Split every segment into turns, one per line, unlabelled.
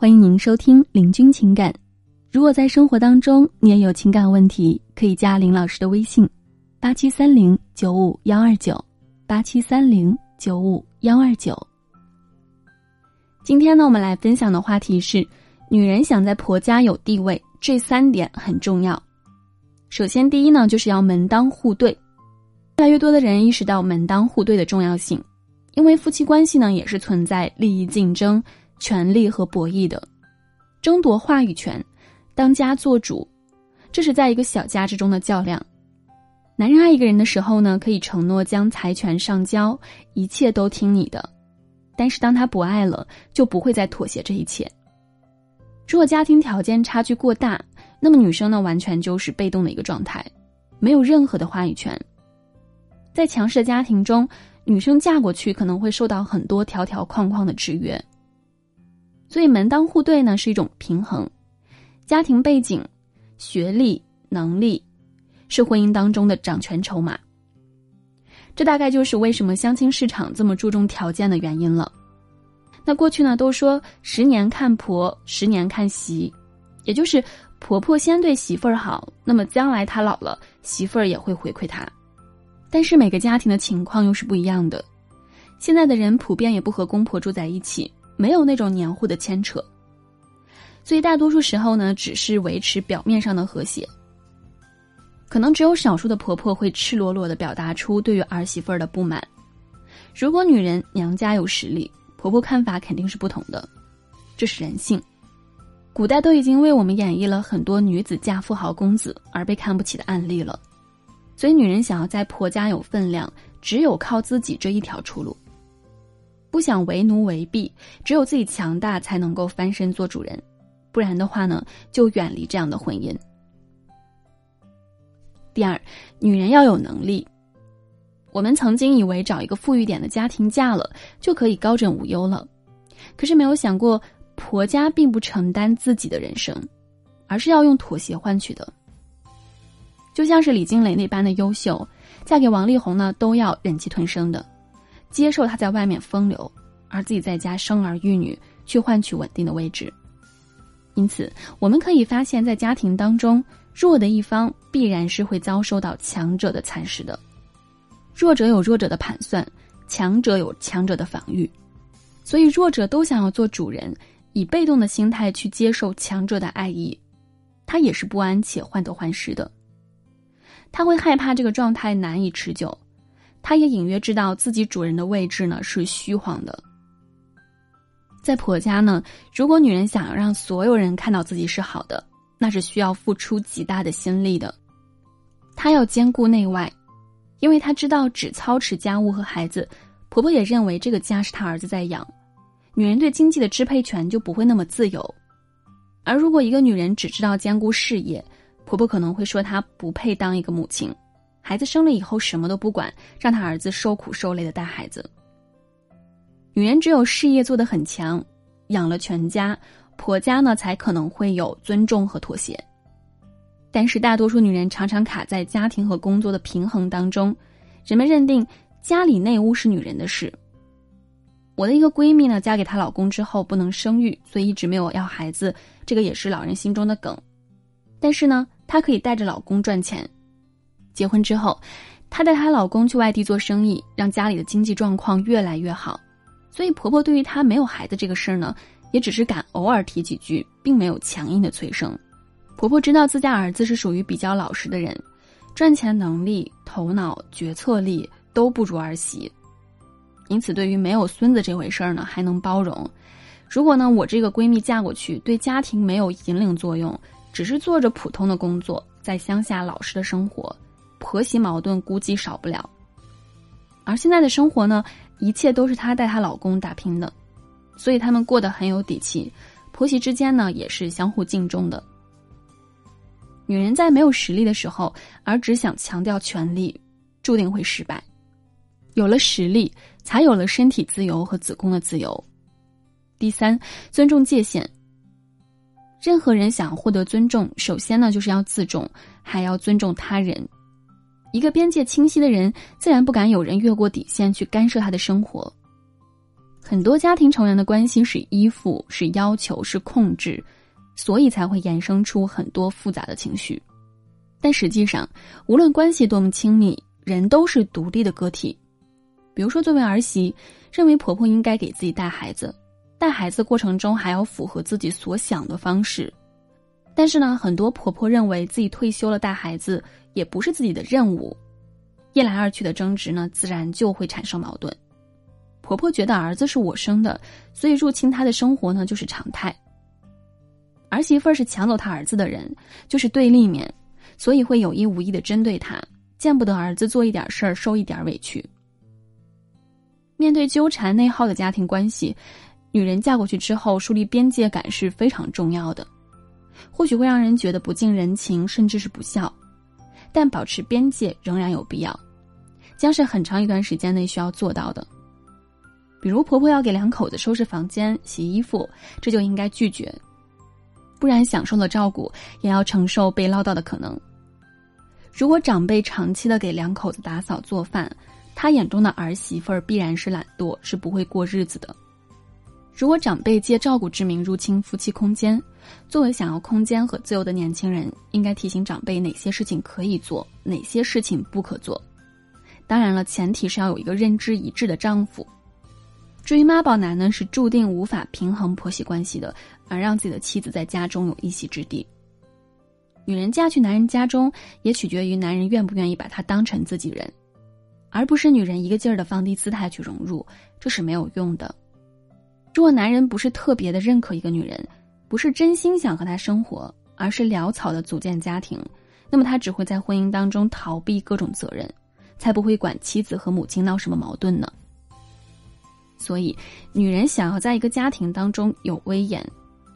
欢迎您收听《领军情感》。如果在生活当中你也有情感问题，可以加林老师的微信：八七三零九五幺二九，八七三零九五幺二九。今天呢，我们来分享的话题是：女人想在婆家有地位，这三点很重要。首先，第一呢，就是要门当户对。越来越多的人意识到门当户对的重要性，因为夫妻关系呢，也是存在利益竞争、权力和博弈的，争夺话语权，当家做主，这是在一个小家之中的较量。男人爱一个人的时候呢，可以承诺将财权上交，一切都听你的。但是当他不爱了，就不会再妥协这一切。如果家庭条件差距过大，那么女生呢，完全就是被动的一个状态，没有任何的话语权。在强势的家庭中，女生嫁过去可能会受到很多条条框框的制约。所以门当户对呢是一种平衡，家庭背景、学历、能力是婚姻当中的掌权筹码。这大概就是为什么相亲市场这么注重条件的原因了。那过去呢都说十年看婆，十年看媳，也就是婆婆先对媳妇儿好，那么将来她老了，媳妇儿也会回馈她。但是每个家庭的情况又是不一样的。现在的人普遍也不和公婆住在一起，没有那种黏糊的牵扯，所以大多数时候呢，只是维持表面上的和谐。可能只有少数的婆婆会赤裸裸的表达出对于儿媳妇儿的不满。如果女人娘家有实力，婆婆看法肯定是不同的，这是人性。古代都已经为我们演绎了很多女子嫁富豪公子而被看不起的案例了，所以女人想要在婆家有分量，只有靠自己这一条出路。不想为奴为婢，只有自己强大才能够翻身做主人，不然的话呢，就远离这样的婚姻。第二，女人要有能力。我们曾经以为找一个富裕点的家庭嫁了就可以高枕无忧了，可是没有想过婆家并不承担自己的人生，而是要用妥协换取的。就像是李金雷那般的优秀，嫁给王力宏呢都要忍气吞声的，接受他在外面风流，而自己在家生儿育女，去换取稳定的位置。因此，我们可以发现，在家庭当中。弱的一方必然是会遭受到强者的蚕食的，弱者有弱者的盘算，强者有强者的防御，所以弱者都想要做主人，以被动的心态去接受强者的爱意，他也是不安且患得患失的，他会害怕这个状态难以持久，他也隐约知道自己主人的位置呢是虚晃的，在婆家呢，如果女人想要让所有人看到自己是好的。那是需要付出极大的心力的，她要兼顾内外，因为她知道只操持家务和孩子，婆婆也认为这个家是她儿子在养，女人对经济的支配权就不会那么自由。而如果一个女人只知道兼顾事业，婆婆可能会说她不配当一个母亲，孩子生了以后什么都不管，让她儿子受苦受累的带孩子。女人只有事业做得很强，养了全家。婆家呢，才可能会有尊重和妥协。但是大多数女人常常卡在家庭和工作的平衡当中，人们认定家里内务是女人的事。我的一个闺蜜呢，嫁给她老公之后不能生育，所以一直没有要孩子，这个也是老人心中的梗。但是呢，她可以带着老公赚钱。结婚之后，她带她老公去外地做生意，让家里的经济状况越来越好。所以婆婆对于她没有孩子这个事儿呢。也只是敢偶尔提几句，并没有强硬的催生。婆婆知道自家儿子是属于比较老实的人，赚钱能力、头脑、决策力都不如儿媳，因此对于没有孙子这回事儿呢，还能包容。如果呢，我这个闺蜜嫁过去，对家庭没有引领作用，只是做着普通的工作，在乡下老实的生活，婆媳矛盾估计少不了。而现在的生活呢，一切都是她带她老公打拼的。所以他们过得很有底气，婆媳之间呢也是相互敬重的。女人在没有实力的时候，而只想强调权力，注定会失败。有了实力，才有了身体自由和子宫的自由。第三，尊重界限。任何人想获得尊重，首先呢就是要自重，还要尊重他人。一个边界清晰的人，自然不敢有人越过底线去干涉他的生活。很多家庭成员的关系是依附、是要求、是控制，所以才会衍生出很多复杂的情绪。但实际上，无论关系多么亲密，人都是独立的个体。比如说，作为儿媳，认为婆婆应该给自己带孩子，带孩子过程中还要符合自己所想的方式。但是呢，很多婆婆认为自己退休了带孩子也不是自己的任务，一来二去的争执呢，自然就会产生矛盾。婆婆觉得儿子是我生的，所以入侵她的生活呢就是常态。儿媳妇儿是抢走她儿子的人，就是对立面。所以会有意无意的针对他，见不得儿子做一点事儿受一点委屈。面对纠缠内耗的家庭关系，女人嫁过去之后树立边界感是非常重要的。或许会让人觉得不近人情，甚至是不孝，但保持边界仍然有必要，将是很长一段时间内需要做到的。比如婆婆要给两口子收拾房间、洗衣服，这就应该拒绝，不然享受了照顾，也要承受被唠叨的可能。如果长辈长期的给两口子打扫做饭，他眼中的儿媳妇儿必然是懒惰，是不会过日子的。如果长辈借照顾之名入侵夫妻空间，作为想要空间和自由的年轻人，应该提醒长辈哪些事情可以做，哪些事情不可做。当然了，前提是要有一个认知一致的丈夫。至于妈宝男呢，是注定无法平衡婆媳关系的，而让自己的妻子在家中有一席之地。女人嫁去男人家中，也取决于男人愿不愿意把她当成自己人，而不是女人一个劲儿的放低姿态去融入，这是没有用的。如果男人不是特别的认可一个女人，不是真心想和他生活，而是潦草的组建家庭，那么他只会在婚姻当中逃避各种责任，才不会管妻子和母亲闹什么矛盾呢。所以，女人想要在一个家庭当中有威严。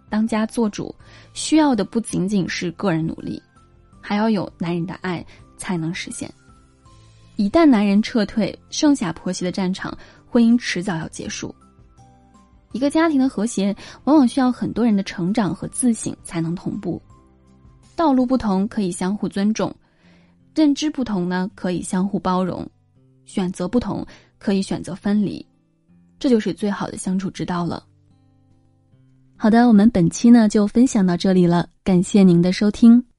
当家做主，需要的不仅仅是个人努力，还要有男人的爱才能实现。一旦男人撤退，剩下婆媳的战场，婚姻迟早要结束。一个家庭的和谐，往往需要很多人的成长和自省才能同步。道路不同可以相互尊重，认知不同呢可以相互包容，选择不同可以选择分离，这就是最好的相处之道了。好的，我们本期呢就分享到这里了，感谢您的收听。